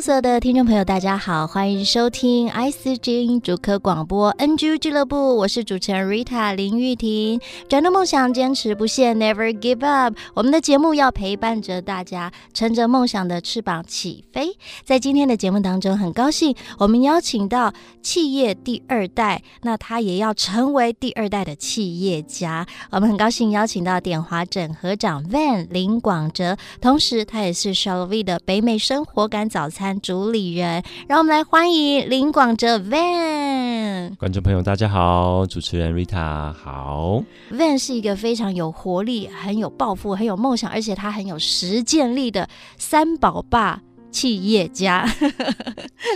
所有的听众朋友，大家好，欢迎收听 IC 之音竹科广播 NG 俱乐部，我是主持人 Rita 林玉婷。转动梦想，坚持不懈，Never give up。我们的节目要陪伴着大家，乘着梦想的翅膀起飞。在今天的节目当中，很高兴我们邀请到企业第二代，那他也要成为第二代的企业家。我们很高兴邀请到点华整合长 Van 林广哲，同时他也是 Shalavi 的北美生活感早餐主理人，让我们来欢迎林广哲 Van。观众朋友，大家好，主持人 Rita 好。Van 是一个非常有活力、很有抱负、很有梦想，而且他很有实践力的三宝爸。企业家，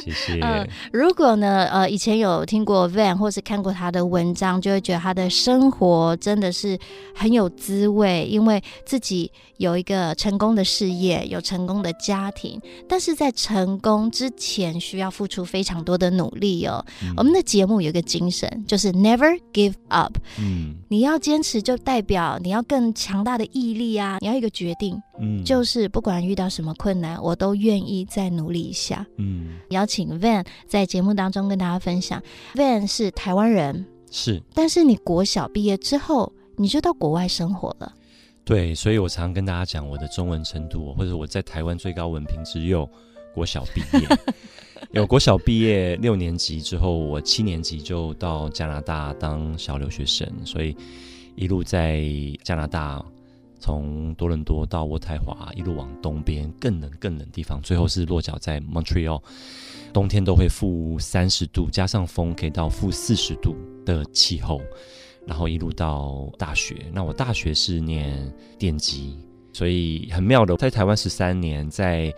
谢谢。呃，如果呢，呃，以前有听过 Van 或是看过他的文章，就会觉得他的生活真的是很有滋味，因为自己有一个成功的事业，有成功的家庭，但是在成功之前需要付出非常多的努力哦。嗯、我们的节目有一个精神，就是 Never give up。嗯，你要坚持，就代表你要更强大的毅力啊！你要一个决定，嗯，就是不管遇到什么困难，我都愿意。再努力一下。嗯，邀请 Van 在节目当中跟大家分享。Van 是台湾人，是，但是你国小毕业之后，你就到国外生活了。对，所以我常常跟大家讲我的中文程度，或者我在台湾最高文凭只有国小毕业。有国小毕业六年级之后，我七年级就到加拿大当小留学生，所以一路在加拿大。从多伦多到渥太华，一路往东边更冷更冷的地方，最后是落脚在 Montreal，冬天都会负三十度，加上风可以到负四十度的气候，然后一路到大学。那我大学是念电机，所以很妙的，在台湾十三年，在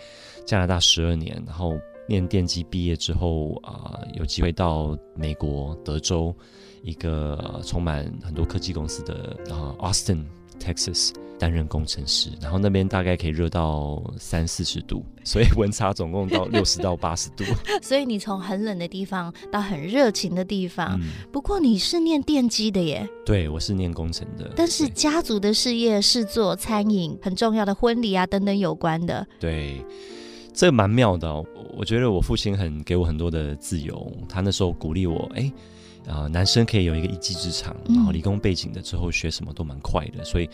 加拿大十二年，然后念电机毕业之后啊、呃，有机会到美国德州一个、充满很多科技公司的啊、呃、Austin Texas。担任工程师，然后那边大概可以热到三四十度，所以温差总共到 六十到八十度。所以你从很冷的地方到很热情的地方。嗯、不过你是念电机的耶？对，我是念工程的。但是家族的事业是做餐饮，很重要的婚礼啊等等有关的。对，这蛮妙的、哦。我觉得我父亲很给我很多的自由，他那时候鼓励我，哎。啊、呃，男生可以有一个一技之长，然后理工背景的之后学什么都蛮快的，嗯、所以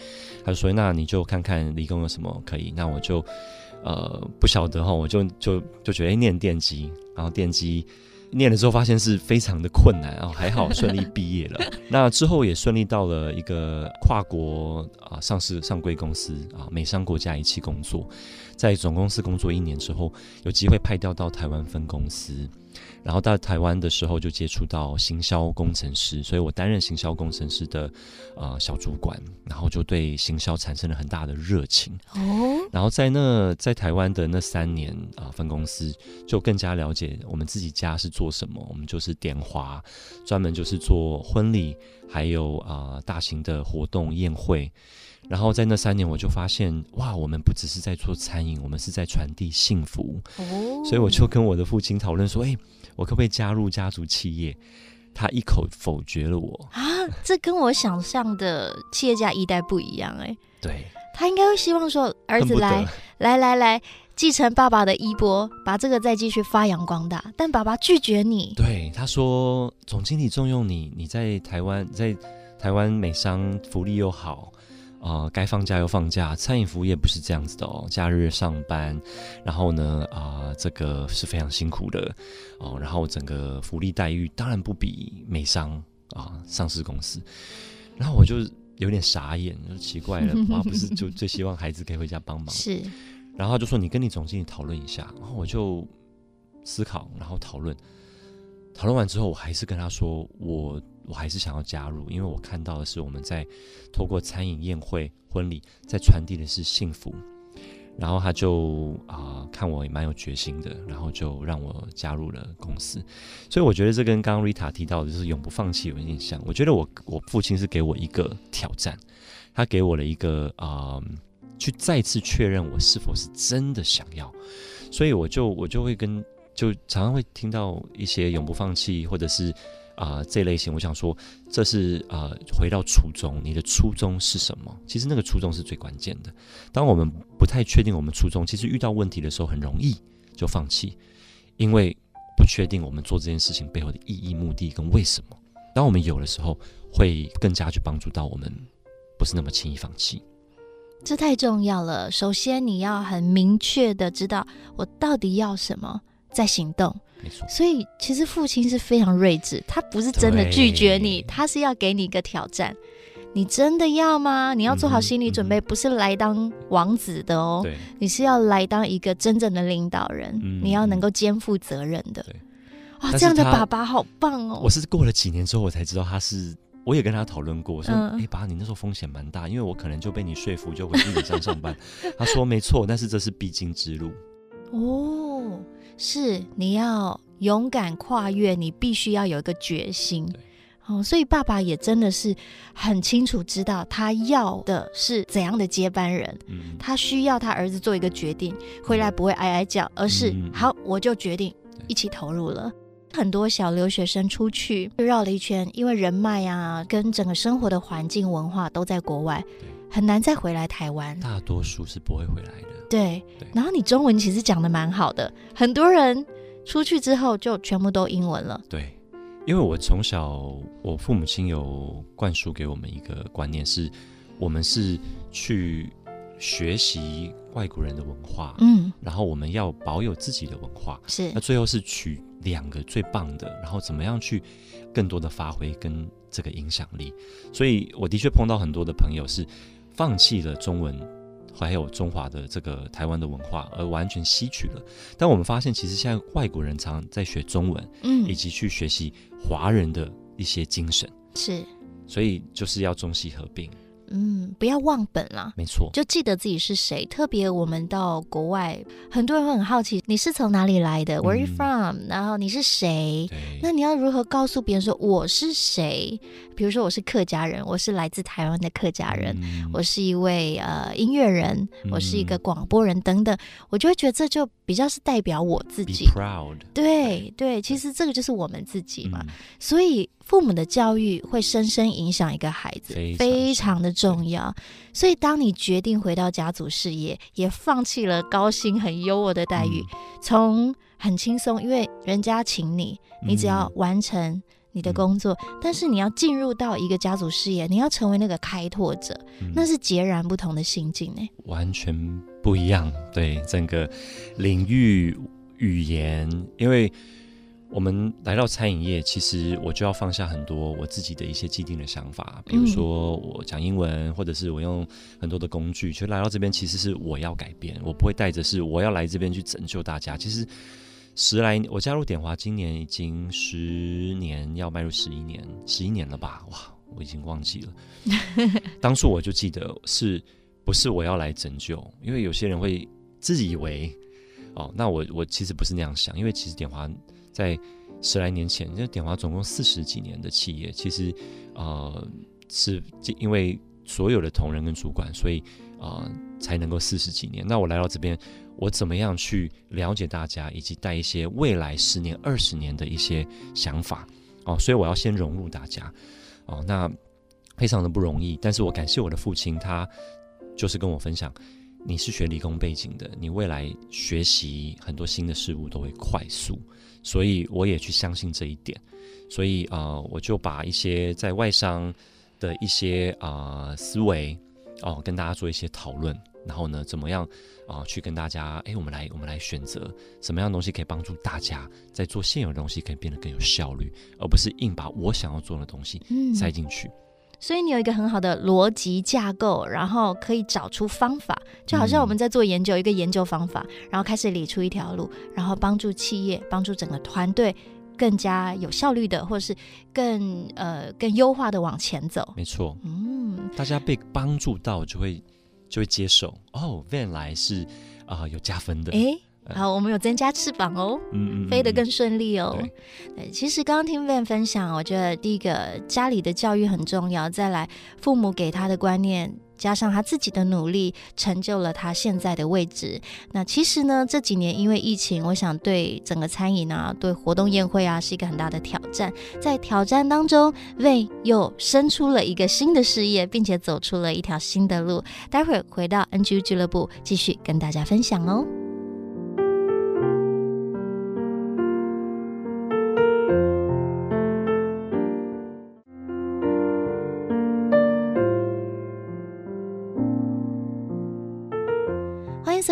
他就说：“那你就看看理工有什么可以。”那我就呃不晓得哈，我就就就觉得念电机，然后电机念了之后发现是非常的困难，然后还好顺利毕业了。那之后也顺利到了一个跨国啊、呃、上市上柜公司啊、呃、美商国家一起工作，在总公司工作一年之后，有机会派调到台湾分公司。然后到台湾的时候，就接触到行销工程师，所以我担任行销工程师的呃小主管，然后就对行销产生了很大的热情。哦，然后在那在台湾的那三年啊、呃，分公司就更加了解我们自己家是做什么，我们就是点华，专门就是做婚礼，还有啊、呃、大型的活动宴会。然后在那三年，我就发现哇，我们不只是在做餐饮，我们是在传递幸福。哦，所以我就跟我的父亲讨论说，哎，我可不可以加入家族企业？他一口否决了我啊！这跟我想象的企业家一代不一样哎。对，他应该会希望说，儿子来来来来，继承爸爸的衣钵，把这个再继续发扬光大。但爸爸拒绝你。对，他说总经理重用你，你在台湾，在台湾美商福利又好。啊、呃，该放假又放假，餐饮服务业不是这样子的哦。假日上班，然后呢，啊、呃，这个是非常辛苦的哦。然后整个福利待遇当然不比美商啊、呃、上市公司。然后我就有点傻眼，就奇怪了，妈不是就最希望孩子可以回家帮忙？是。然后他就说：“你跟你总经理讨论一下。”然后我就思考，然后讨论。讨论完之后，我还是跟他说：“我我还是想要加入，因为我看到的是我们在透过餐饮、宴会、婚礼，在传递的是幸福。”然后他就啊、看我也蛮有决心的，然后就让我加入了公司。所以我觉得这跟刚刚 Rita 提到的就是永不放弃有印象。我觉得我我父亲是给我一个挑战，他给我了一个啊、去再次确认我是否是真的想要。所以我就我就会跟就常常会听到一些永不放弃，或者是。啊、这类型，我想说，这是啊、回到初衷，你的初衷是什么？其实那个初衷是最关键的。当我们不太确定我们初衷，其实遇到问题的时候很容易就放弃，因为不确定我们做这件事情背后的意义、目的跟为什么。当我们有的时候，会更加去帮助到我们，不是那么轻易放弃。这太重要了。首先，你要很明确的知道我到底要什么，再行动。没错，所以其实父亲是非常睿智，他不是真的拒绝你，他是要给你一个挑战。你真的要吗？你要做好心理准备，嗯、不是来当王子的哦，对，你是要来当一个真正的领导人，嗯、你要能够肩负责任的。哇，这样的爸爸好棒哦！我是过了几年之后，我才知道他是，我也跟他讨论过，我说，哎、嗯，爸，你那时候风险蛮大，因为我可能就被你说服，就回去北上上班。他说没错，但是这是必经之路。哦。是你要勇敢跨越，你必须要有一个决心。哦，所以爸爸也真的是很清楚知道他要的是怎样的接班人。嗯，他需要他儿子做一个决定，回来不会哀哀叫，而是好，我就决定一起投入了。很多小留学生出去绕了一圈，因为人脉啊，跟整个生活的环境文化都在国外，很难再回来台湾。大多数是不会回来的。对，然后你中文其实讲的蛮好的，很多人出去之后就全部都英文了。对，因为我从小我父母亲有灌输给我们一个观念是，我们是去学习外国人的文化，嗯，然后我们要保有自己的文化，是，那最后是取两个最棒的，然后怎么样去更多的发挥跟这个影响力。所以我的确碰到很多的朋友是放弃了中文。还有中华的这个台湾的文化，而完全吸取了。但我们发现，其实现在外国人常在学中文，嗯，以及去学习华人的一些精神，是，所以就是要中西合并。嗯，不要忘本了，没错，就记得自己是谁。特别我们到国外，很多人会很好奇，你是从哪里来的？Where are you from？嗯，然后你是谁？那你要如何告诉别人说我是谁？比如说我是客家人，我是来自台湾的客家人，嗯，我是一位呃音乐人，我是一个广播人等等，我就会觉得这就比较是代表我自己。Proud。对对，其实这个就是我们自己嘛，嗯，所以。父母的教育会深深影响一个孩子，非常的重要。所以，当你决定回到家族事业，也放弃了高薪很优渥的待遇，从、嗯、很轻松，因为人家请你，你只要完成你的工作。嗯、但是，你要进入到一个家族事业，你要成为那个开拓者，嗯、那是截然不同的心境呢，完全不一样。对整个领域语言，因为。我们来到餐饮业，其实我就要放下很多我自己的一些既定的想法，比如说我讲英文，或者是我用很多的工具。其实来到这边，其实是我要改变，我不会带着是我要来这边去拯救大家。其实十来，我加入点华今年已经十年，要迈入十一年，十一年了吧？哇，我已经忘记了。当初我就记得是不是我要来拯救？因为有些人会自以为哦，那我我其实不是那样想，因为其实点华。在十来年前，这典华总共四十几年的企业，其实，呃，是因为所有的同仁跟主管，所以呃才能够四十几年。那我来到这边，我怎么样去了解大家，以及带一些未来十年、二十年的一些想法哦，所以我要先融入大家哦，那非常的不容易。但是我感谢我的父亲，他就是跟我分享，你是学理工背景的，你未来学习很多新的事物都会快速。所以我也去相信这一点，所以啊、呃，我就把一些在外商的一些啊、呃、思维哦、呃，跟大家做一些讨论，然后呢，怎么样啊、呃，去跟大家，哎，我们来我们来选择什么样的东西可以帮助大家在做现有的东西可以变得更有效率，而不是硬把我想要做的东西塞进去。所以你有一个很好的逻辑架构，然后可以找出方法，就好像我们在做研究，嗯、一个研究方法，然后开始理出一条路，然后帮助企业、帮助整个团队更加有效率的，或者是更呃更优化的往前走。没错，嗯，大家被帮助到就会就会接受。哦，Van 来是啊、呃、有加分的。诶好，我们有增加翅膀哦，嗯嗯，飞得更顺利哦。对，对，其实刚刚听 Van 分享，我觉得第一个家里的教育很重要，再来父母给他的观念，加上他自己的努力，成就了他现在的位置。那其实呢，这几年因为疫情，我想对整个餐饮啊，对活动宴会啊，是一个很大的挑战。在挑战当中，Van 又生出了一个新的事业，并且走出了一条新的路。待会儿回到 NGU 俱乐部，继续跟大家分享哦。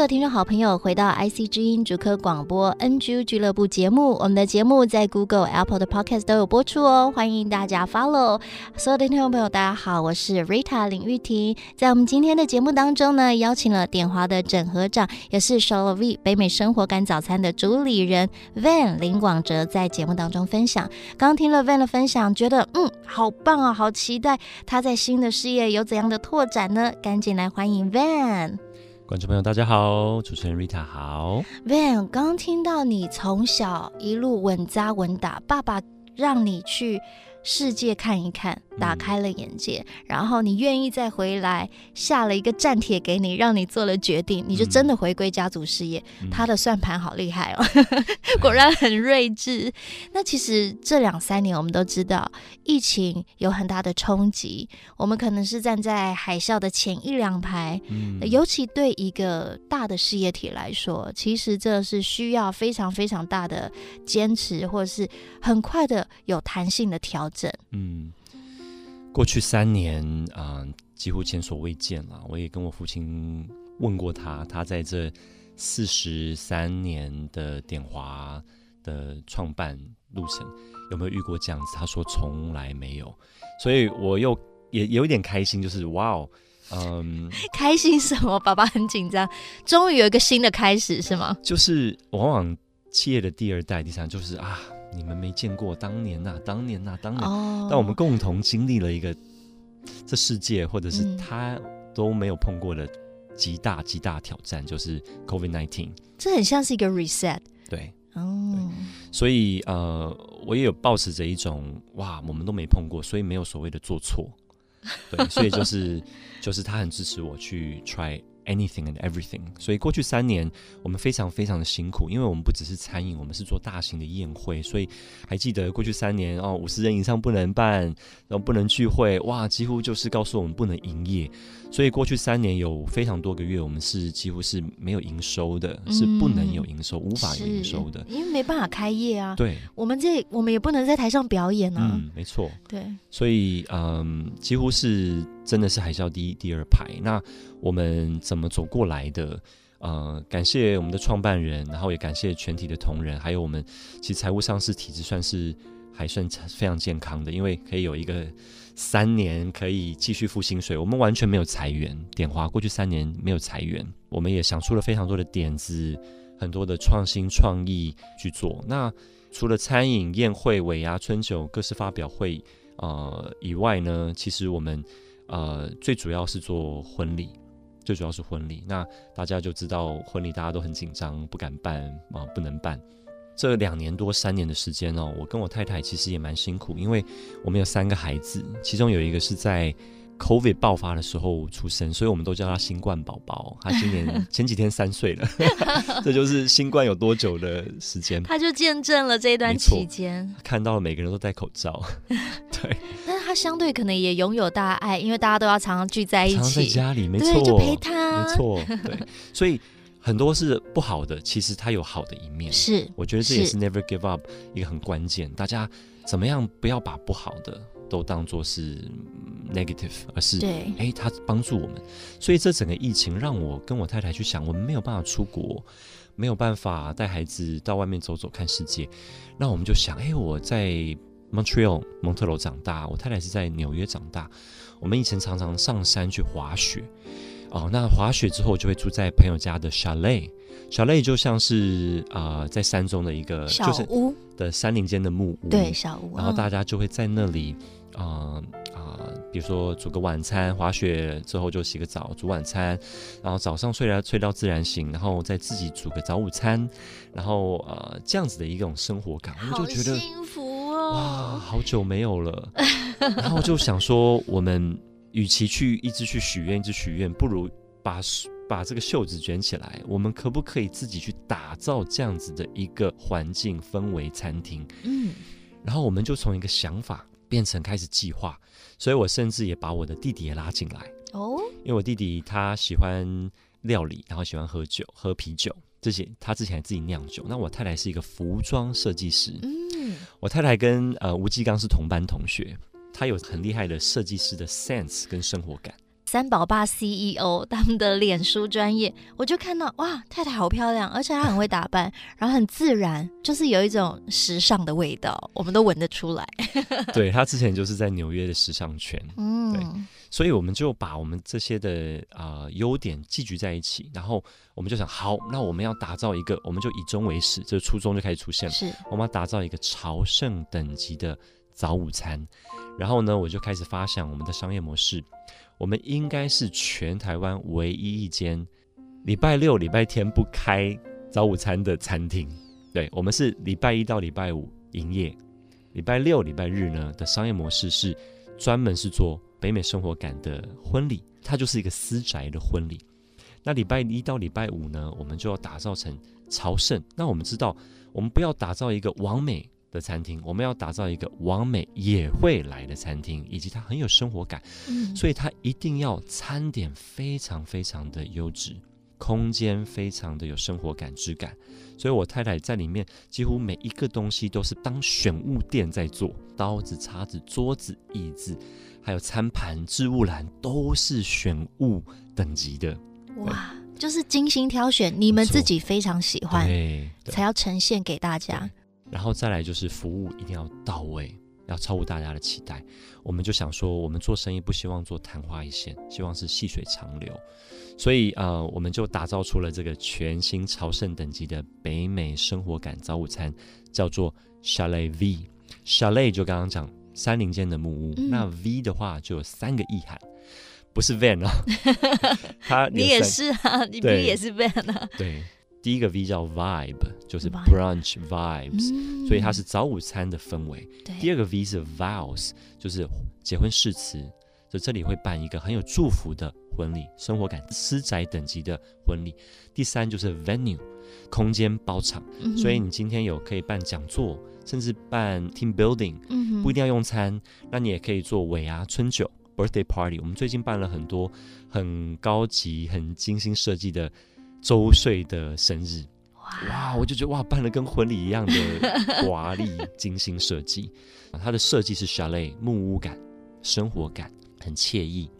听众好朋友，回到 IC 之音主科广播 NG 俱乐部节目，我们的节目在 Google、Apple 的 Podcast 都有播出哦，欢迎大家 follow。所有的听众朋友，大家好，我是 Rita 林玉婷。在我们今天的节目当中呢，邀请了点华的整合长，也是 Shalavi 北美生活感早餐的主理人 Van 林广哲，在节目当中分享。刚听了 Van 的分享，觉得嗯，好棒啊，好期待他在新的事业有怎样的拓展呢？赶紧来欢迎 Van。观众朋友，大家好，主持人 Rita 好。Van，刚听到你从小一路稳扎稳打，爸爸让你去世界看一看。打开了眼界，嗯、然后你愿意再回来，下了一个战帖给你，让你做了决定，你就真的回归家族事业。嗯、他的算盘好厉害哦，果然很睿智。那其实这两三年我们都知道，疫情有很大的冲击，我们可能是站在海啸的前一两排。嗯，尤其对一个大的事业体来说，其实这是需要非常非常大的坚持，或者是很快的有弹性的调整。嗯。过去三年，啊、呃，几乎前所未见了。我也跟我父亲问过他，他在这四十三年的典华的创办路程有没有遇过这样子？他说从来没有。所以我又也有一点开心，就是哇哦，嗯，开心什么？爸爸很紧张，终于有一个新的开始，是吗？就是往往企业的第二代、第三，就是啊。你们没见过当年呐、啊，当年呐、啊，当年，但、oh. 我们共同经历了一个这世界或者是他都没有碰过的极大极大挑战，就是 COVID nineteen。这很像是一个 reset。对，哦、oh.，所以呃，我也有抱持着一种哇，我们都没碰过，所以没有所谓的做错。对，所以就是 就是他很支持我去 try。Anything and everything，所以过去三年我们非常非常的辛苦，因为我们不只是餐饮，我们是做大型的宴会，所以还记得过去三年哦，五十人以上不能办，然后不能聚会，哇，几乎就是告诉我们不能营业。所以过去三年有非常多个月，我们是几乎是没有营收的，嗯、是不能有营收，无法有营收的，因为没办法开业啊。对，我们这我们也不能在台上表演啊。嗯，没错。对，所以嗯，几乎是真的是海啸第一、第二排。那我们怎么走过来的？呃，感谢我们的创办人，然后也感谢全体的同仁，还有我们其实财务上是体制算是还算非常健康的，因为可以有一个。三年可以继续付薪水，我们完全没有裁员。点华过去三年没有裁员，我们也想出了非常多的点子，很多的创新创意去做。那除了餐饮、宴会、尾牙、春酒、各式发表会，呃以外呢，其实我们呃最主要是做婚礼，最主要是婚礼。那大家就知道婚礼大家都很紧张，不敢办啊、呃，不能办。这两年多三年的时间哦，我跟我太太其实也蛮辛苦，因为我们有三个孩子，其中有一个是在 COVID 爆发的时候出生，所以我们都叫他新冠宝宝。他今年前几天三岁了，这就是新冠有多久的时间，他就见证了这一段期间，看到了每个人都戴口罩，对。相对可能也拥有大爱，因为大家都要常常聚在一起，常常在家里，没错，就陪他，没错，对，所以。很多是不好的，其实它有好的一面。是，我觉得这也是 never give up 一个很关键。大家怎么样不要把不好的都当做是 negative，而是对，哎，它帮助我们。所以这整个疫情让我跟我太太去想，我们没有办法出国，没有办法带孩子到外面走走看世界，那我们就想，哎，我在 Montreal 蒙特罗长大，我太太是在纽约长大。我们以前常常上山去滑雪，哦，那滑雪之后就会住在朋友家的 chalet，chalet 就像是啊、呃，在山中的一个小屋的山林间的木屋，对，小屋。然后大家就会在那里，啊、呃、啊、呃，比如说煮个晚餐，滑雪之后就洗个澡，煮晚餐，然后早上睡来睡到自然醒，然后再自己煮个早午餐，然后呃这样子的一种生活感，我就觉得幸福哦，哇，好久没有了。然后就想说，我们与其去一直去许愿，一直许愿，不如把把这个袖子卷起来。我们可不可以自己去打造这样子的一个环境氛围餐厅？嗯，然后我们就从一个想法变成开始计划。所以我甚至也把我的弟弟也拉进来哦，因为我弟弟他喜欢料理，然后喜欢喝酒，喝啤酒这些。他之前还自己酿酒。那我太太是一个服装设计师，嗯，我太太跟呃吴继刚是同班同学。他有很厉害的设计师的 sense 跟生活感。三宝爸 CEO 他们的脸书专业，我就看到哇，太太好漂亮，而且她很会打扮，然后很自然，就是有一种时尚的味道，我们都闻得出来。对，她之前就是在纽约的时尚圈，嗯，对，所以我们就把我们这些的啊、呃、优点聚集在一起，然后我们就想，好，那我们要打造一个，我们就以终为始，这个初衷就开始出现了，是，我们要打造一个朝圣等级的早午餐。然后呢，我就开始发想我们的商业模式。我们应该是全台湾唯一一间礼拜六、礼拜天不开早午餐的餐厅。对，我们是礼拜一到礼拜五营业，礼拜六、礼拜日呢的商业模式是专门是做北美生活感的婚礼，它就是一个私宅的婚礼。那礼拜一到礼拜五呢，我们就要打造成朝圣。那我们知道，我们不要打造一个完美。的餐厅，我们要打造一个王美也会来的餐厅，以及它很有生活感，嗯，所以它一定要餐点非常非常的优质，空间非常的有生活感质感。所以我太太在里面几乎每一个东西都是当选物店在做，刀子、叉子、桌子、椅子，还有餐盘、置物篮都是选物等级的。哇，就是精心挑选，你们自己非常喜欢，才要呈现给大家。然后再来就是服务一定要到位，要超乎大家的期待。我们就想说，我们做生意不希望做昙花一现，希望是细水长流。所以呃，我们就打造出了这个全新朝圣等级的北美生活感早午餐，叫做 Chalet V。Chalet 就刚刚讲山林间的木屋，嗯、那 V 的话就有三个意涵，不是 van 啊，他你也是啊，你 V 也是 van 啊，对。第一个 V 叫 Vibe，就是 Brunch Vibes，、嗯、所以它是早午餐的氛围。第二个 V 是 Vows，就是结婚誓词，所以这里会办一个很有祝福的婚礼，生活感私宅等级的婚礼。第三就是 Venue，空间包场，嗯、所以你今天有可以办讲座，甚至办 Team Building，、嗯、不一定要用餐，那你也可以做尾牙、春酒、Birthday Party。我们最近办了很多很高级、很精心设计的。周岁的生日，哇！我就觉得哇，办了跟婚礼一样的华丽、精心设计。它的设计是 chalet 木屋感、生活感，很惬意。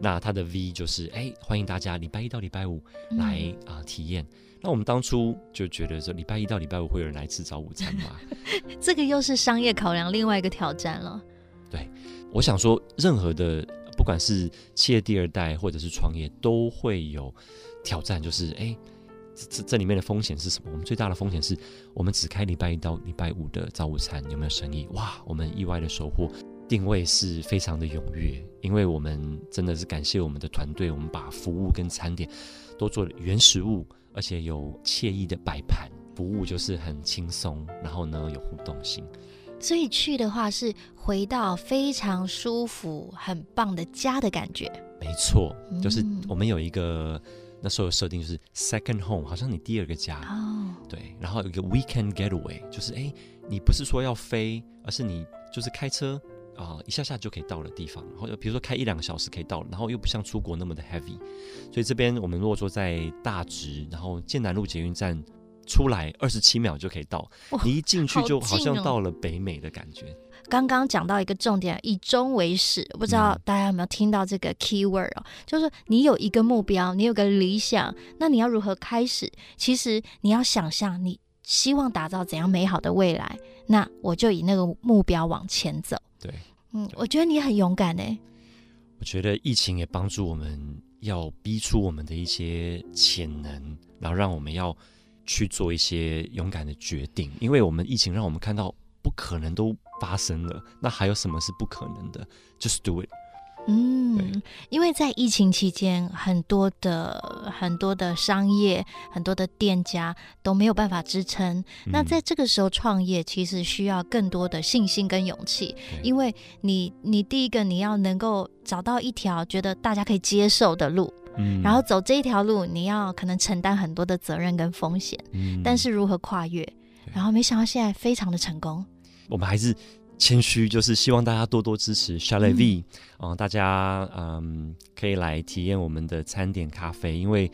那它的 V 就是哎，欢迎大家礼拜一到礼拜五来啊、呃、体验。那我们当初就觉得说，礼拜一到礼拜五会有人来吃早午餐吗？这个又是商业考量另外一个挑战了。对，我想说，任何的不管是企业第二代或者是创业，都会有。挑战就是，哎、这，这这里面的风险是什么？我们最大的风险是我们只开礼拜一到礼拜五的早午餐，有没有生意？哇，我们意外的收获，定位是非常的踊跃，因为我们真的是感谢我们的团队，我们把服务跟餐点都做了原食物，而且有惬意的摆盘，服务就是很轻松，然后呢有互动性，所以去的话是回到非常舒服、很棒的家的感觉。没错，就是我们有一个。那时候设定就是 second home，好像你第二个家，oh. 对。然后有一个 weekend getaway，就是哎，你不是说要飞，而是你就是开车啊、呃，一下下就可以到的地方。然后比如说开一两个小时可以到，然后又不像出国那么的 heavy。所以这边我们如果说在大直，然后剑南路捷运站出来二十七秒就可以到，oh, 你一进去就好像到了北美的感觉。刚刚讲到一个重点，以终为始，不知道大家有没有听到这个 key word 哦？嗯、就是你有一个目标，你有个理想，那你要如何开始？其实你要想象你希望打造怎样美好的未来，那我就以那个目标往前走。对，嗯，我觉得你很勇敢诶。我觉得疫情也帮助我们要逼出我们的一些潜能，然后让我们要去做一些勇敢的决定。因为我们疫情让我们看到不可能都发生了，那还有什么是不可能的？Just do it。嗯，因为在疫情期间，很多的很多的商业、很多的店家都没有办法支撑。嗯、那在这个时候创业，其实需要更多的信心跟勇气，因为你你第一个你要能够找到一条觉得大家可以接受的路，嗯，然后走这一条路，你要可能承担很多的责任跟风险，嗯，但是如何跨越？然后没想到现在非常的成功，我们还是。谦虚就是希望大家多多支持 Chalé Vie，嗯、呃，大家嗯可以来体验我们的餐点咖啡，因为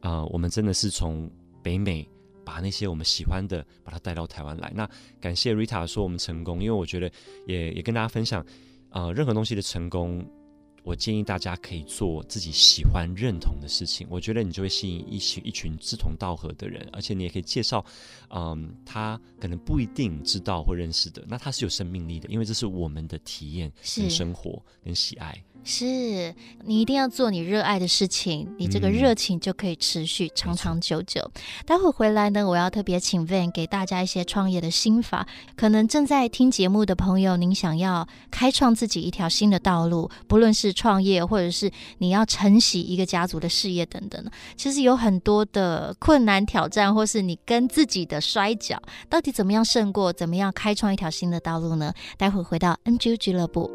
啊、呃，我们真的是从北美把那些我们喜欢的把它带到台湾来。那感谢 Rita 说我们成功，因为我觉得也也跟大家分享啊、呃，任何东西的成功。我建议大家可以做自己喜欢、认同的事情，我觉得你就会吸引一群一群志同道合的人，而且你也可以介绍，嗯，他可能不一定知道或认识的，那他是有生命力的，因为这是我们的体验、跟生活、跟喜爱。是你一定要做你热爱的事情，你这个热情就可以持续长长久久。嗯、待会回来呢，我要特别请 Van 给大家一些创业的心法。可能正在听节目的朋友，您想要开创自己一条新的道路，不论是创业，或者是你要承袭一个家族的事业等等，其实有很多的困难挑战，或是你跟自己的摔角，到底怎么样胜过？怎么样开创一条新的道路呢？待会回到 NGU 俱乐部。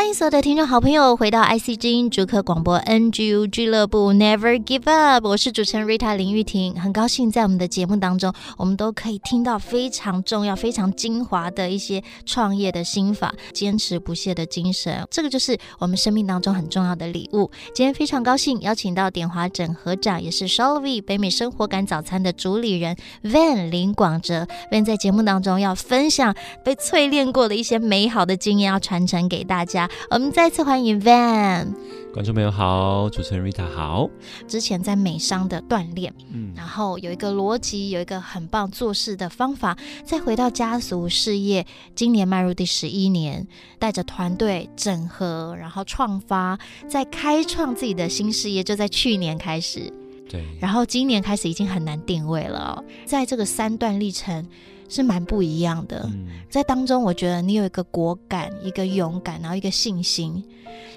欢迎所有的听众好朋友回到 IC 之音竹科广播 NGU 俱乐部 Never Give Up，我是主持人 Rita 林玉婷，很高兴在我们的节目当中，我们都可以听到非常重要、非常精华的一些创业的心法，坚持不懈的精神，这个就是我们生命当中很重要的礼物。今天非常高兴邀请到典华整合长，也是 Shalvin 北美生活感早餐的主理人 Van 林广哲，Van 在节目当中要分享被淬炼过的一些美好的经验，要传承给大家。我们再次欢迎 Van，观众朋友好，主持人 Rita 好。之前在美商的锻炼，嗯，然后有一个逻辑，有一个很棒做事的方法，再回到家族事业，今年迈入第十一年，带着团队整合，然后创发，再开创自己的新事业，就在去年开始，对，然后今年开始已经很难定位了，在这个三段历程。是蛮不一样的，嗯，在当中，我觉得你有一个果敢，一个勇敢，然后一个信心。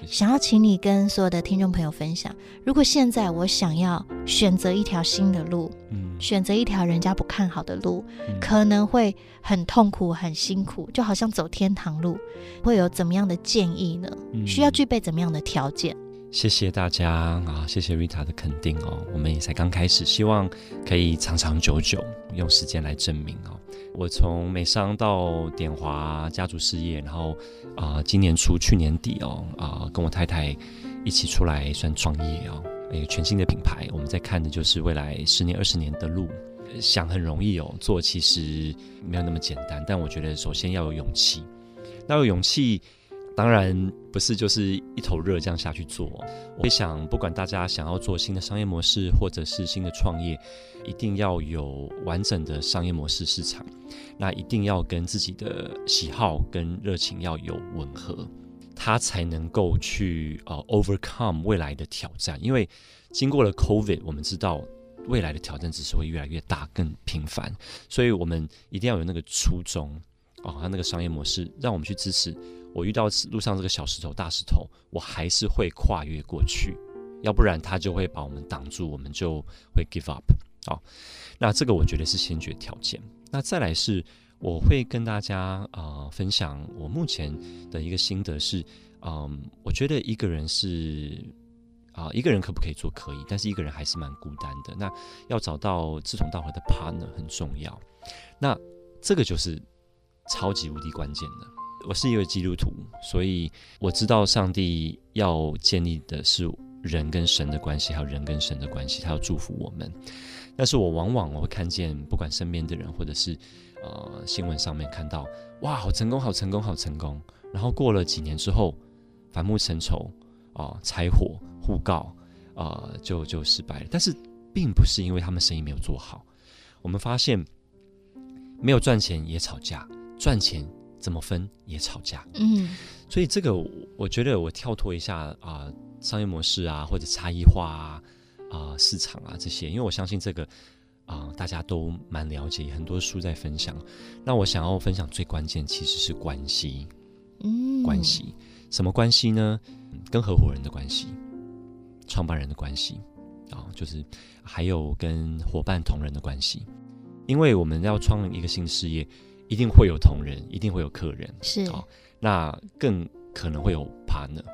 想要请你跟所有的听众朋友分享，如果现在我想要选择一条新的路，嗯，选择一条人家不看好的路，嗯，可能会很痛苦、很辛苦，就好像走天堂路，会有怎么样的建议呢？嗯，需要具备怎么样的条件？谢谢大家啊，谢谢 Rita 的肯定哦，我们也才刚开始，希望可以长长久久，用时间来证明哦。我从美商到典华家族事业，然后啊、今年初去年底哦啊、跟我太太一起出来算创业哦，诶，全新的品牌，我们在看的就是未来十年、二十年的路。想很容易哦，做其实没有那么简单。但我觉得首先要有勇气，那有勇气。当然不是就是一头热这样下去做。我会想，不管大家想要做新的商业模式，或者是新的创业，一定要有完整的商业模式市场。那一定要跟自己的喜好跟热情要有吻合，它才能够去呃 overcome 未来的挑战。因为经过了 COVID，我们知道未来的挑战只是会越来越大、更频繁。所以我们一定要有那个初衷哦，它那个商业模式，让我们去支持。我遇到路上这个小石头、大石头，我还是会跨越过去，要不然它就会把我们挡住，我们就会 give up。好，那这个我觉得是先决条件。那再来是，我会跟大家啊、呃、分享我目前的一个心得是，嗯、我觉得一个人是啊、一个人可不可以做？可以，但是一个人还是蛮孤单的。那要找到志同道合的 partner 很重要。那这个就是超级无敌关键的。我是一位基督徒，所以我知道上帝要建立的是人跟神的关系，还有人跟神的关系，他要祝福我们。但是我往往我会看见，不管身边的人，或者是呃新闻上面看到，哇，好成功，好成功，好成功。然后过了几年之后，反目成仇，啊拆伙互告啊、呃，就就失败了。但是并不是因为他们生意没有做好，我们发现没有赚钱也吵架，赚钱怎么分也吵架。嗯，所以这个我觉得我跳脱一下啊、呃，商业模式啊，或者差异化啊，啊、呃，市场啊这些，因为我相信这个。啊、呃，大家都蛮了解，很多书在分享。那我想要分享最关键其实是关系，嗯，关系什么关系呢？跟合伙人的关系，创办人的关系啊、哦，就是还有跟伙伴同仁的关系。因为我们要创一个新事业，一定会有同仁，一定会有客人，是啊、哦，那更可能会有 partner。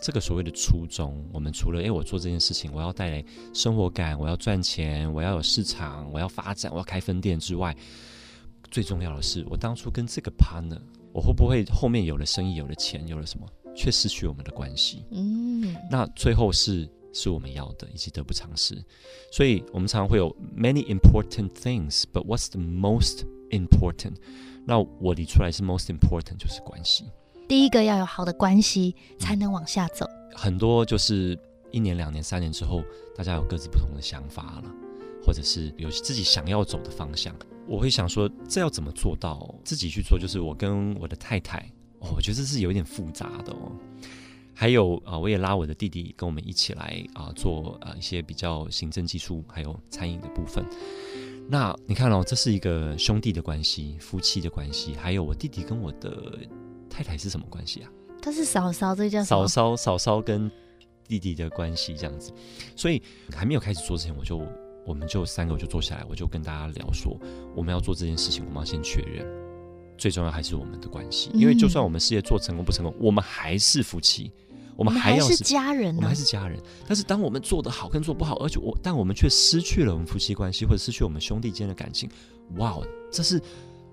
这个所谓的初衷，我们除了诶，我做这件事情，我要带来生活感，我要赚钱，我要有市场，我要发展，我要开分店之外，最重要的是，我当初跟这个 partner，我会不会后面有了生意，有了钱，有了什么，却失去我们的关系？嗯，那最后是是我们要的，以及得不偿失。所以我们常常会有 many important things，but what's the most important？那我理出来是 most important，就是关系。第一个要有好的关系，才能往下走。很多就是一年、两年、三年之后，大家有各自不同的想法了，或者是有自己想要走的方向。我会想说，这要怎么做到？自己去做，就是我跟我的太太，哦，我觉得这是有点复杂的哦。还有啊，我也拉我的弟弟跟我们一起来啊，做啊一些比较行政技术还有餐饮的部分。那你看哦，这是一个兄弟的关系、夫妻的关系，还有我弟弟跟我的。太太是什么关系啊？他是嫂嫂，这叫嫂嫂，嫂嫂跟弟弟的关系这样子。所以还没有开始做之前，我就我们就三个我就坐下来，我就跟大家聊说，我们要做这件事情，我们要先确认，最重要还是我们的关系。因为就算我们事业做成功不成功，我们还是夫妻，我们还要是，是家人，啊，我们还是家人。但是当我们做得好跟做不好，而且我但我们却失去了我们夫妻关系，或者失去我们兄弟间的感情，哇，这是。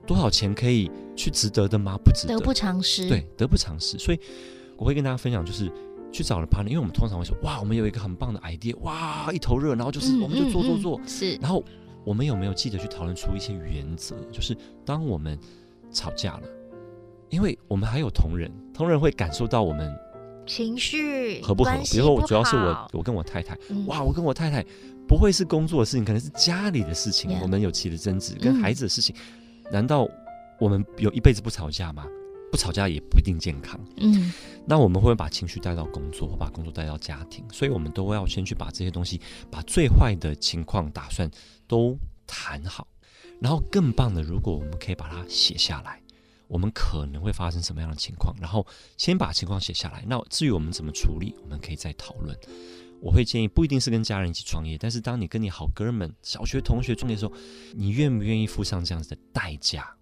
多少钱可以去值得的吗？不值得，得不偿失。对，得不偿失。所以我会跟大家分享，就是去找了 partner，因为我们通常会说，哇，我们有一个很棒的 idea，哇，一头热，然后就是我们就做做做。嗯嗯嗯、是。然后我们有没有记得去讨论出一些原则？就是当我们吵架了，因为我们还有同仁，同仁会感受到我们情绪合不合。比如说，我主要是我，我跟我太太，嗯、哇，我跟我太太不会是工作的事情，可能是家里的事情，Yeah. 我们有起了争执，跟孩子的事情。嗯难道我们有一辈子不吵架吗？不吵架也不一定健康。嗯，那我们会把情绪带到工作，或把工作带到家庭？所以我们都要先去把这些东西，把最坏的情况打算都谈好。然后更棒的，如果我们可以把它写下来，我们可能会发生什么样的情况？然后先把情况写下来。那至于我们怎么处理，我们可以再讨论。我会建议，不一定是跟家人一起创业，但是当你跟你好哥们、小学同学创业的时候，你愿不愿意付上这样子的代价？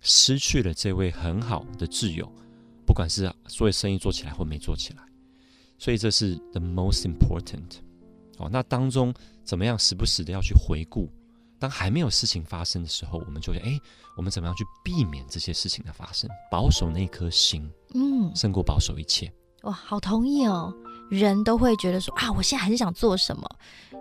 失去了这位很好的挚友，不管是所有生意做起来或没做起来，所以这是 the most important。哦，那当中怎么样时不时的要去回顾？当还没有事情发生的时候，我们就会哎，我们怎么样去避免这些事情的发生？保守那颗心，嗯，胜过保守一切。哇，好同意哦。人都会觉得说啊，我现在很想做什么，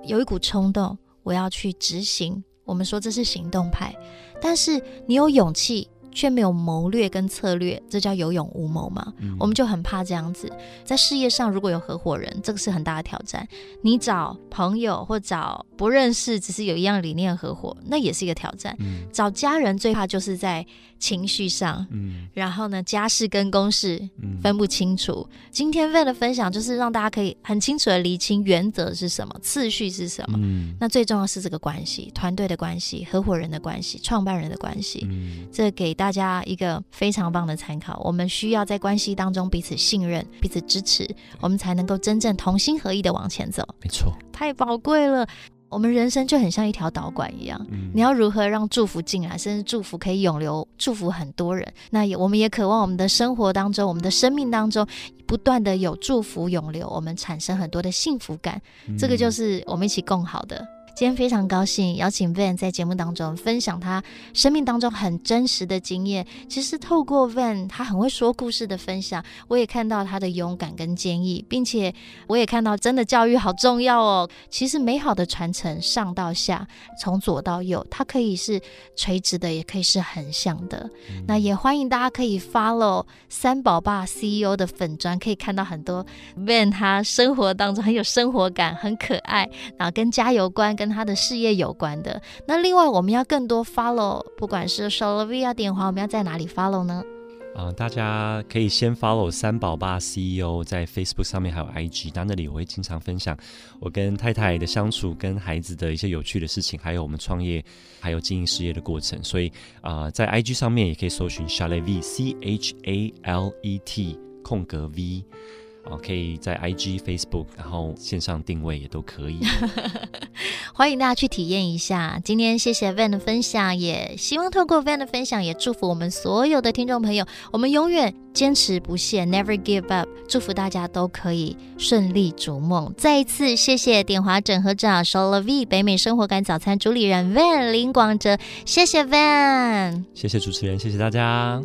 有一股冲动，我要去执行。我们说这是行动派，但是你有勇气。却没有谋略跟策略，这叫有勇无谋嘛？嗯、我们就很怕这样子。在事业上，如果有合伙人，这个是很大的挑战。你找朋友或找不认识，只是有一样理念合伙，那也是一个挑战。嗯、找家人最怕就是在情绪上，嗯、然后呢，家事跟公事分不清楚。嗯、今天为了分享，就是让大家可以很清楚的理清原则是什么，次序是什么。嗯、那最重要是这个关系，团队的关系，合伙人的关系，创办人的关系。嗯、这给大。大家一个非常棒的参考，我们需要在关系当中彼此信任、彼此支持，我们才能够真正同心合意的往前走。没错，太宝贵了。我们人生就很像一条导管一样，嗯、你要如何让祝福进来，甚至祝福可以永留，祝福很多人。那也，我们也渴望我们的生活当中，我们的生命当中，不断的有祝福永留，我们产生很多的幸福感。嗯、这个就是我们一起共好的。今天非常高兴邀请 Van 在节目当中分享他生命当中很真实的经验。其实透过 Van 他很会说故事的分享，我也看到他的勇敢跟坚毅，并且我也看到真的教育好重要哦。其实美好的传承上到下，从左到右，它可以是垂直的，也可以是横向的。嗯、那也欢迎大家可以 follow 三宝爸 CEO 的粉砖，可以看到很多 Van 他生活当中很有生活感，很可爱，然后跟加油关，跟跟他的事业有关的。那另外我们要更多 follow，不管是 Shalvia 电话，我们要在哪里 follow 呢？啊、大家可以先 follow 三宝爸 CEO 在 Facebook 上面，还有 IG，那那里我会经常分享我跟太太的相处，跟孩子的一些有趣的事情，还有我们创业还有经营事业的过程。所以啊、在 IG 上面也可以搜寻 Chalet C H A L E T 空格 V。哦，可以在 IG、Facebook，然后线上定位也都可以。欢迎大家去体验一下。今天谢谢 Van 的分享，也希望透过 Van 的分享，也祝福我们所有的听众朋友，我们永远坚持不懈，Never give up。祝福大家都可以顺利逐梦。再一次谢谢典华整合长 s h o l a V 北美生活感早餐主理人 Van 林广哲，谢谢 Van，谢谢主持人，谢谢大家。